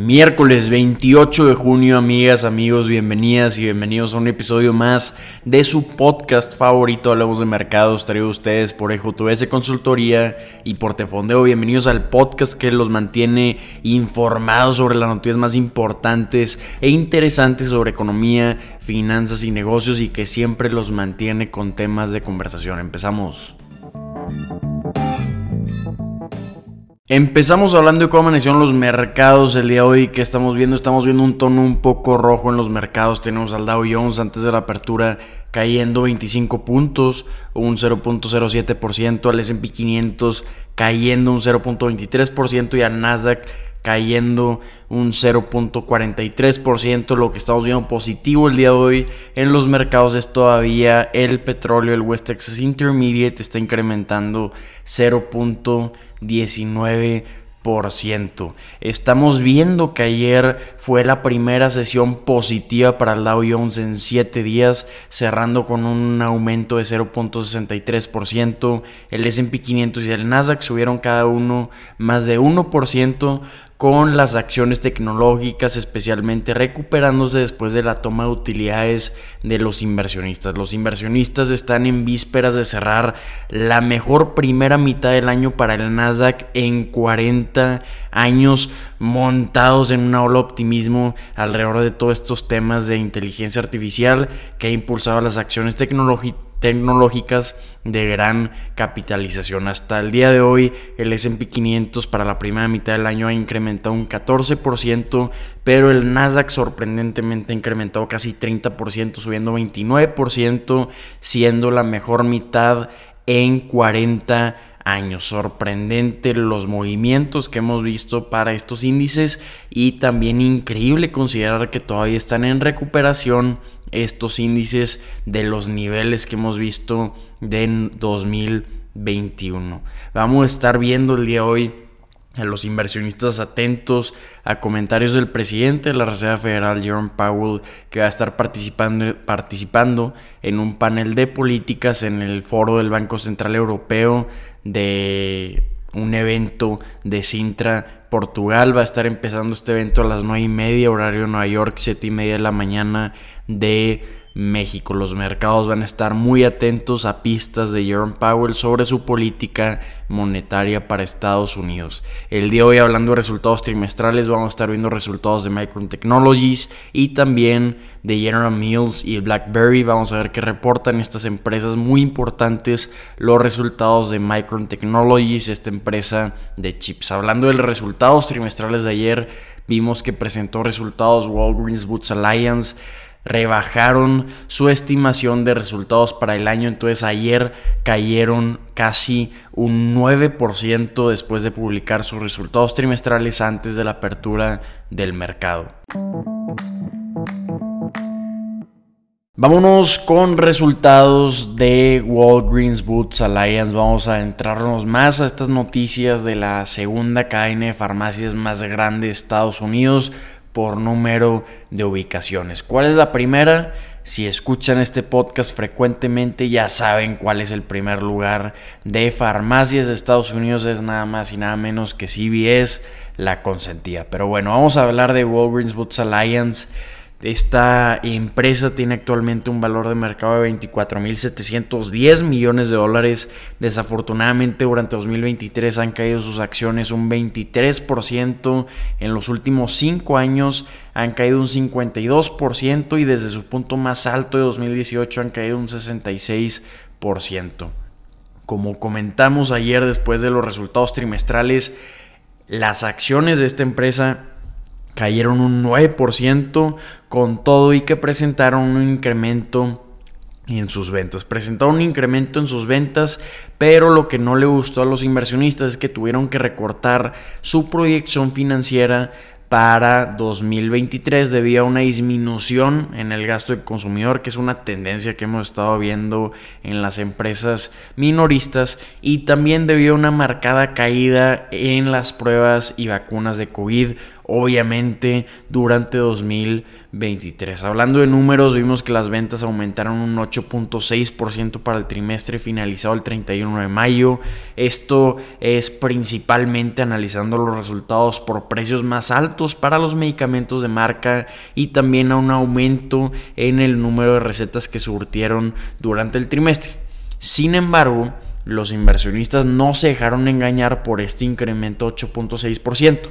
Miércoles 28 de junio, amigas, amigos, bienvenidas y bienvenidos a un episodio más de su podcast favorito, Hablamos de Mercados, traído a ustedes por EJTVS Consultoría y Portefondeo. Bienvenidos al podcast que los mantiene informados sobre las noticias más importantes e interesantes sobre economía, finanzas y negocios y que siempre los mantiene con temas de conversación. Empezamos. Empezamos hablando de cómo amanecieron los mercados el día de hoy. que estamos viendo? Estamos viendo un tono un poco rojo en los mercados. Tenemos al Dow Jones antes de la apertura cayendo 25 puntos, un 0.07%. Al SP 500 cayendo un 0.23% y al Nasdaq cayendo un 0.43%. Lo que estamos viendo positivo el día de hoy en los mercados es todavía el petróleo, el West Texas Intermediate está incrementando 0.19%. Estamos viendo que ayer fue la primera sesión positiva para el Dow Jones en 7 días, cerrando con un aumento de 0.63%. El SP 500 y el Nasdaq subieron cada uno más de 1%, con las acciones tecnológicas, especialmente recuperándose después de la toma de utilidades de los inversionistas. Los inversionistas están en vísperas de cerrar la mejor primera mitad del año para el Nasdaq en 40 años montados en una ola optimismo alrededor de todos estos temas de inteligencia artificial que ha impulsado las acciones tecnológicas tecnológicas de gran capitalización. Hasta el día de hoy el SP 500 para la primera mitad del año ha incrementado un 14%, pero el Nasdaq sorprendentemente ha incrementado casi 30%, subiendo 29%, siendo la mejor mitad en 40 años. Sorprendente los movimientos que hemos visto para estos índices y también increíble considerar que todavía están en recuperación estos índices de los niveles que hemos visto de 2021. Vamos a estar viendo el día de hoy a los inversionistas atentos a comentarios del presidente de la Reserva Federal, Jerome Powell, que va a estar participando, participando en un panel de políticas en el foro del Banco Central Europeo de un evento de Sintra, Portugal. Va a estar empezando este evento a las 9 y media, horario Nueva York, 7 y media de la mañana de México. Los mercados van a estar muy atentos a pistas de Jerome Powell sobre su política monetaria para Estados Unidos. El día de hoy hablando de resultados trimestrales vamos a estar viendo resultados de Micron Technologies y también de General Mills y BlackBerry. Vamos a ver qué reportan estas empresas muy importantes los resultados de Micron Technologies, esta empresa de chips. Hablando de los resultados trimestrales de ayer, vimos que presentó resultados Walgreens Boots Alliance rebajaron su estimación de resultados para el año. Entonces ayer cayeron casi un 9% después de publicar sus resultados trimestrales antes de la apertura del mercado. Vámonos con resultados de Walgreens Boots Alliance. Vamos a entrarnos más a estas noticias de la segunda cadena de farmacias más grande de Estados Unidos por número de ubicaciones. ¿Cuál es la primera? Si escuchan este podcast frecuentemente ya saben cuál es el primer lugar de farmacias de Estados Unidos. Es nada más y nada menos que CVS, la consentía. Pero bueno, vamos a hablar de Walgreens Boots Alliance. Esta empresa tiene actualmente un valor de mercado de 24.710 millones de dólares. Desafortunadamente durante 2023 han caído sus acciones un 23%. En los últimos 5 años han caído un 52% y desde su punto más alto de 2018 han caído un 66%. Como comentamos ayer después de los resultados trimestrales, las acciones de esta empresa cayeron un 9% con todo y que presentaron un incremento en sus ventas. Presentaron un incremento en sus ventas, pero lo que no le gustó a los inversionistas es que tuvieron que recortar su proyección financiera para 2023 debido a una disminución en el gasto del consumidor, que es una tendencia que hemos estado viendo en las empresas minoristas, y también debido a una marcada caída en las pruebas y vacunas de COVID obviamente durante 2023. Hablando de números, vimos que las ventas aumentaron un 8.6% para el trimestre finalizado el 31 de mayo. Esto es principalmente analizando los resultados por precios más altos para los medicamentos de marca y también a un aumento en el número de recetas que surtieron durante el trimestre. Sin embargo, los inversionistas no se dejaron engañar por este incremento 8.6%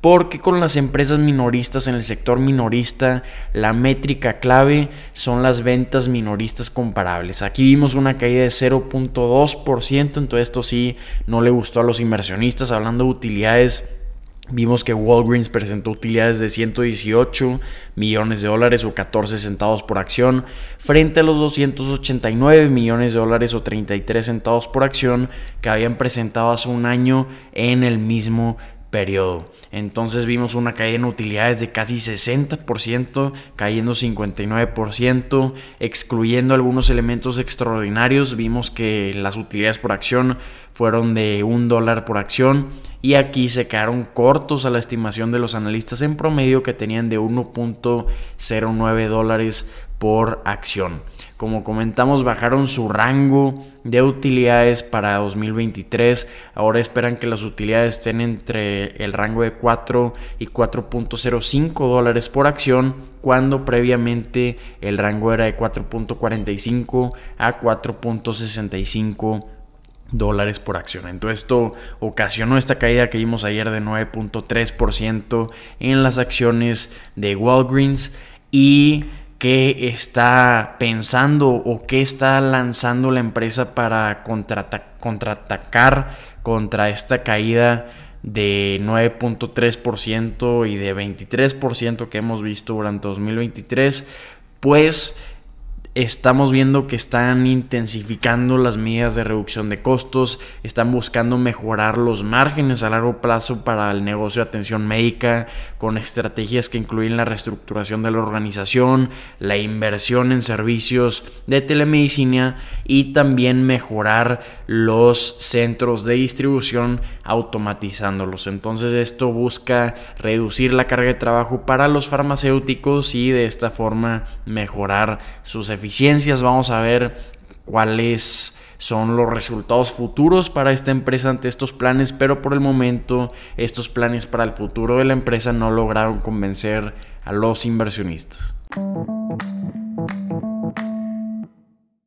porque con las empresas minoristas en el sector minorista la métrica clave son las ventas minoristas comparables. Aquí vimos una caída de 0.2%, entonces esto sí no le gustó a los inversionistas. Hablando de utilidades, Vimos que Walgreens presentó utilidades de 118 millones de dólares o 14 centavos por acción frente a los 289 millones de dólares o 33 centavos por acción que habían presentado hace un año en el mismo periodo. Entonces vimos una caída en utilidades de casi 60%, cayendo 59%, excluyendo algunos elementos extraordinarios. Vimos que las utilidades por acción fueron de un dólar por acción y aquí se quedaron cortos a la estimación de los analistas en promedio que tenían de 1.09 dólares por acción. Como comentamos, bajaron su rango de utilidades para 2023. Ahora esperan que las utilidades estén entre el rango de 4 y 4.05 dólares por acción, cuando previamente el rango era de 4.45 a 4.65 dólares por acción. Entonces esto ocasionó esta caída que vimos ayer de 9.3% en las acciones de Walgreens y qué está pensando o qué está lanzando la empresa para contraatacar contra esta caída de 9.3% y de 23% que hemos visto durante 2023, pues estamos viendo que están intensificando las medidas de reducción de costos, están buscando mejorar los márgenes a largo plazo para el negocio de atención médica con estrategias que incluyen la reestructuración de la organización, la inversión en servicios de telemedicina y también mejorar los centros de distribución automatizándolos. Entonces esto busca reducir la carga de trabajo para los farmacéuticos y de esta forma mejorar sus eficiencias eficiencias, vamos a ver cuáles son los resultados futuros para esta empresa ante estos planes, pero por el momento estos planes para el futuro de la empresa no lograron convencer a los inversionistas.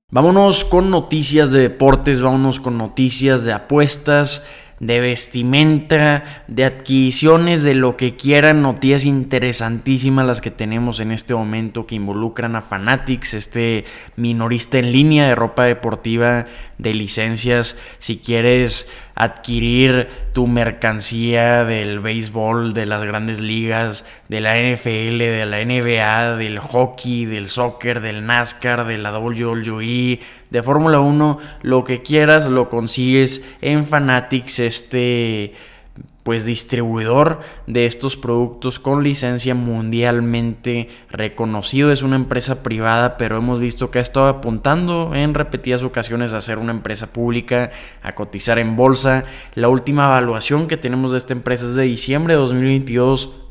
Vámonos con noticias de deportes, vámonos con noticias de apuestas de vestimenta, de adquisiciones, de lo que quieran, noticias interesantísimas las que tenemos en este momento que involucran a Fanatics, este minorista en línea de ropa deportiva de licencias. Si quieres adquirir tu mercancía del béisbol, de las grandes ligas, de la NFL, de la NBA, del hockey, del soccer, del NASCAR, de la WWE, de Fórmula 1, lo que quieras lo consigues en Fanatics, este pues distribuidor de estos productos con licencia mundialmente reconocido. Es una empresa privada, pero hemos visto que ha estado apuntando en repetidas ocasiones a ser una empresa pública, a cotizar en bolsa. La última evaluación que tenemos de esta empresa es de diciembre de 2022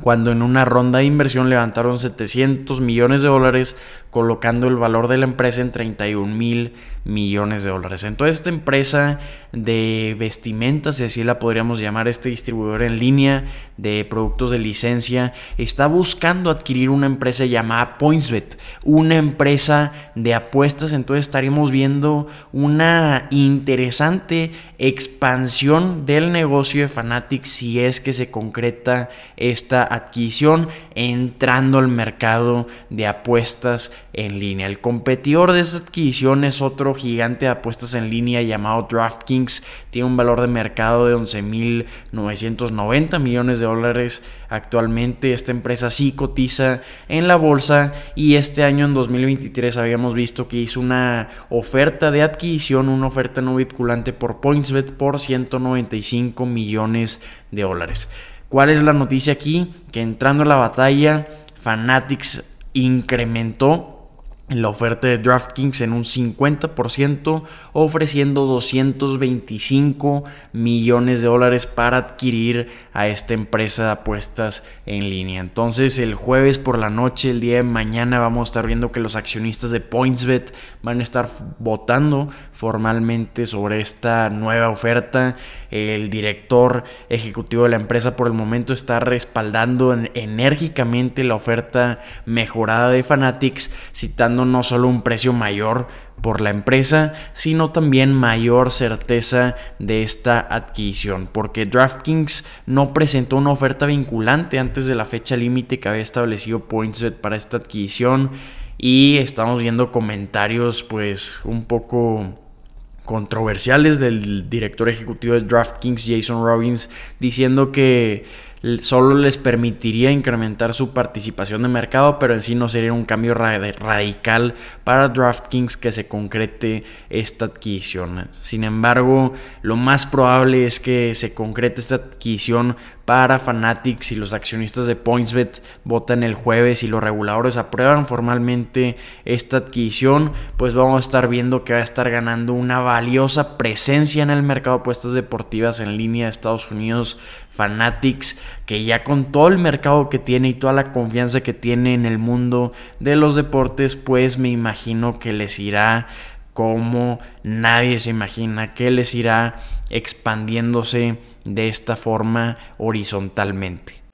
cuando en una ronda de inversión levantaron 700 millones de dólares, colocando el valor de la empresa en 31 mil millones de dólares. Entonces esta empresa de vestimentas, si así la podríamos llamar, este distribuidor en línea de productos de licencia, está buscando adquirir una empresa llamada PointsBet, una empresa de apuestas. Entonces estaríamos viendo una interesante expansión del negocio de Fanatics si es que se concreta esta adquisición entrando al mercado de apuestas en línea. El competidor de esa adquisición es otro gigante de apuestas en línea llamado DraftKings. Tiene un valor de mercado de 11.990 millones de dólares actualmente. Esta empresa sí cotiza en la bolsa y este año en 2023 habíamos visto que hizo una oferta de adquisición, una oferta no vinculante por PointsBet por 195 millones de dólares. ¿Cuál es la noticia aquí? Que entrando a la batalla, Fanatics incrementó la oferta de DraftKings en un 50%, ofreciendo 225 millones de dólares para adquirir a esta empresa de apuestas en línea. Entonces el jueves por la noche, el día de mañana, vamos a estar viendo que los accionistas de PointsBet van a estar votando formalmente sobre esta nueva oferta. El director ejecutivo de la empresa por el momento está respaldando enérgicamente la oferta mejorada de Fanatics, citando no solo un precio mayor por la empresa, sino también mayor certeza de esta adquisición, porque DraftKings no presentó una oferta vinculante antes de la fecha límite que había establecido PointsBet para esta adquisición y estamos viendo comentarios pues un poco controversiales del director ejecutivo de DraftKings, Jason Robbins, diciendo que solo les permitiría incrementar su participación de mercado, pero en sí no sería un cambio radical para DraftKings que se concrete esta adquisición. Sin embargo, lo más probable es que se concrete esta adquisición para Fanatics y los accionistas de PointsBet votan el jueves y los reguladores aprueban formalmente esta adquisición, pues vamos a estar viendo que va a estar ganando una valiosa presencia en el mercado de apuestas deportivas en línea de Estados Unidos. Fanatics, que ya con todo el mercado que tiene y toda la confianza que tiene en el mundo de los deportes, pues me imagino que les irá como nadie se imagina, que les irá expandiéndose de esta forma horizontalmente.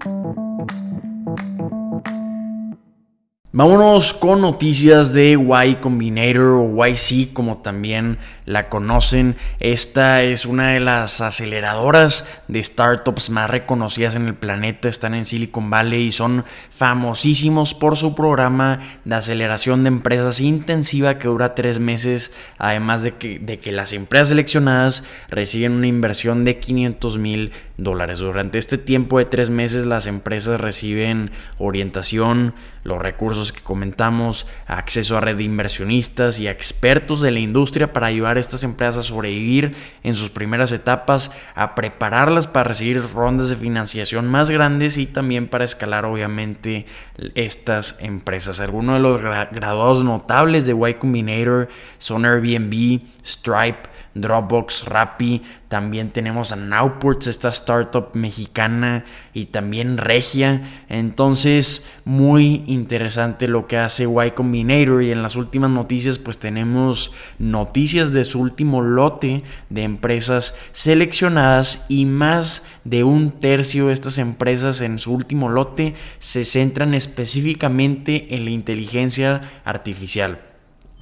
Vámonos con noticias de Y Combinator o YC como también la conocen. Esta es una de las aceleradoras de startups más reconocidas en el planeta. Están en Silicon Valley y son famosísimos por su programa de aceleración de empresas intensiva que dura tres meses. Además de que, de que las empresas seleccionadas reciben una inversión de 500 mil dólares. Durante este tiempo de tres meses las empresas reciben orientación, los recursos que comentamos, acceso a red de inversionistas y a expertos de la industria para ayudar estas empresas a sobrevivir en sus primeras etapas, a prepararlas para recibir rondas de financiación más grandes y también para escalar obviamente estas empresas. Algunos de los graduados notables de Y Combinator son Airbnb, Stripe, Dropbox, Rappi, también tenemos a Nowports, esta startup mexicana y también Regia. Entonces, muy interesante lo que hace Y Combinator y en las últimas noticias pues tenemos noticias de su último lote de empresas seleccionadas y más de un tercio de estas empresas en su último lote se centran específicamente en la inteligencia artificial.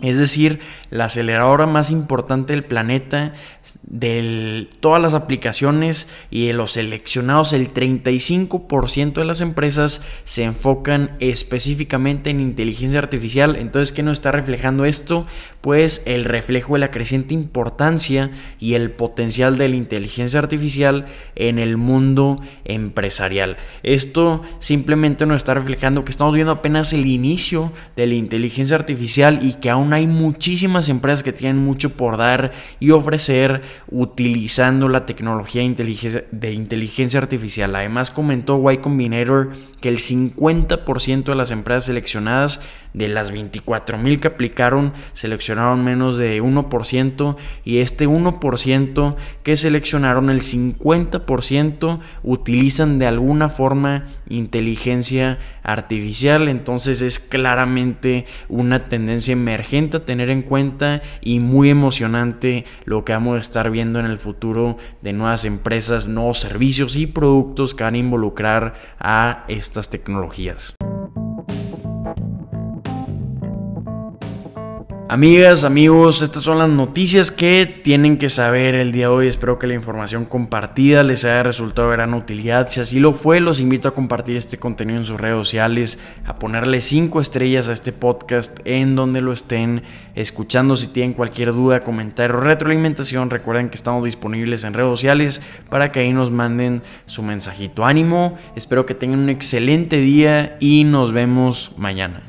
Es decir, la aceleradora más importante del planeta, de todas las aplicaciones y de los seleccionados, el 35% de las empresas se enfocan específicamente en inteligencia artificial. Entonces, ¿qué nos está reflejando esto? Pues el reflejo de la creciente importancia y el potencial de la inteligencia artificial en el mundo empresarial. Esto simplemente nos está reflejando que estamos viendo apenas el inicio de la inteligencia artificial y que aún hay muchísimas empresas que tienen mucho por dar y ofrecer utilizando la tecnología de inteligencia artificial. Además comentó Y Combinator que el 50% de las empresas seleccionadas de las 24 mil que aplicaron seleccionaron menos de 1% y este 1% que seleccionaron el 50% utilizan de alguna forma inteligencia artificial. Entonces es claramente una tendencia emergente a tener en cuenta y muy emocionante lo que vamos a estar viendo en el futuro de nuevas empresas nuevos servicios y productos que van a involucrar a estas tecnologías Amigas, amigos, estas son las noticias que tienen que saber el día de hoy. Espero que la información compartida les haya resultado de gran utilidad. Si así lo fue, los invito a compartir este contenido en sus redes sociales, a ponerle 5 estrellas a este podcast en donde lo estén escuchando. Si tienen cualquier duda, comentario retroalimentación, recuerden que estamos disponibles en redes sociales para que ahí nos manden su mensajito. Ánimo, espero que tengan un excelente día y nos vemos mañana.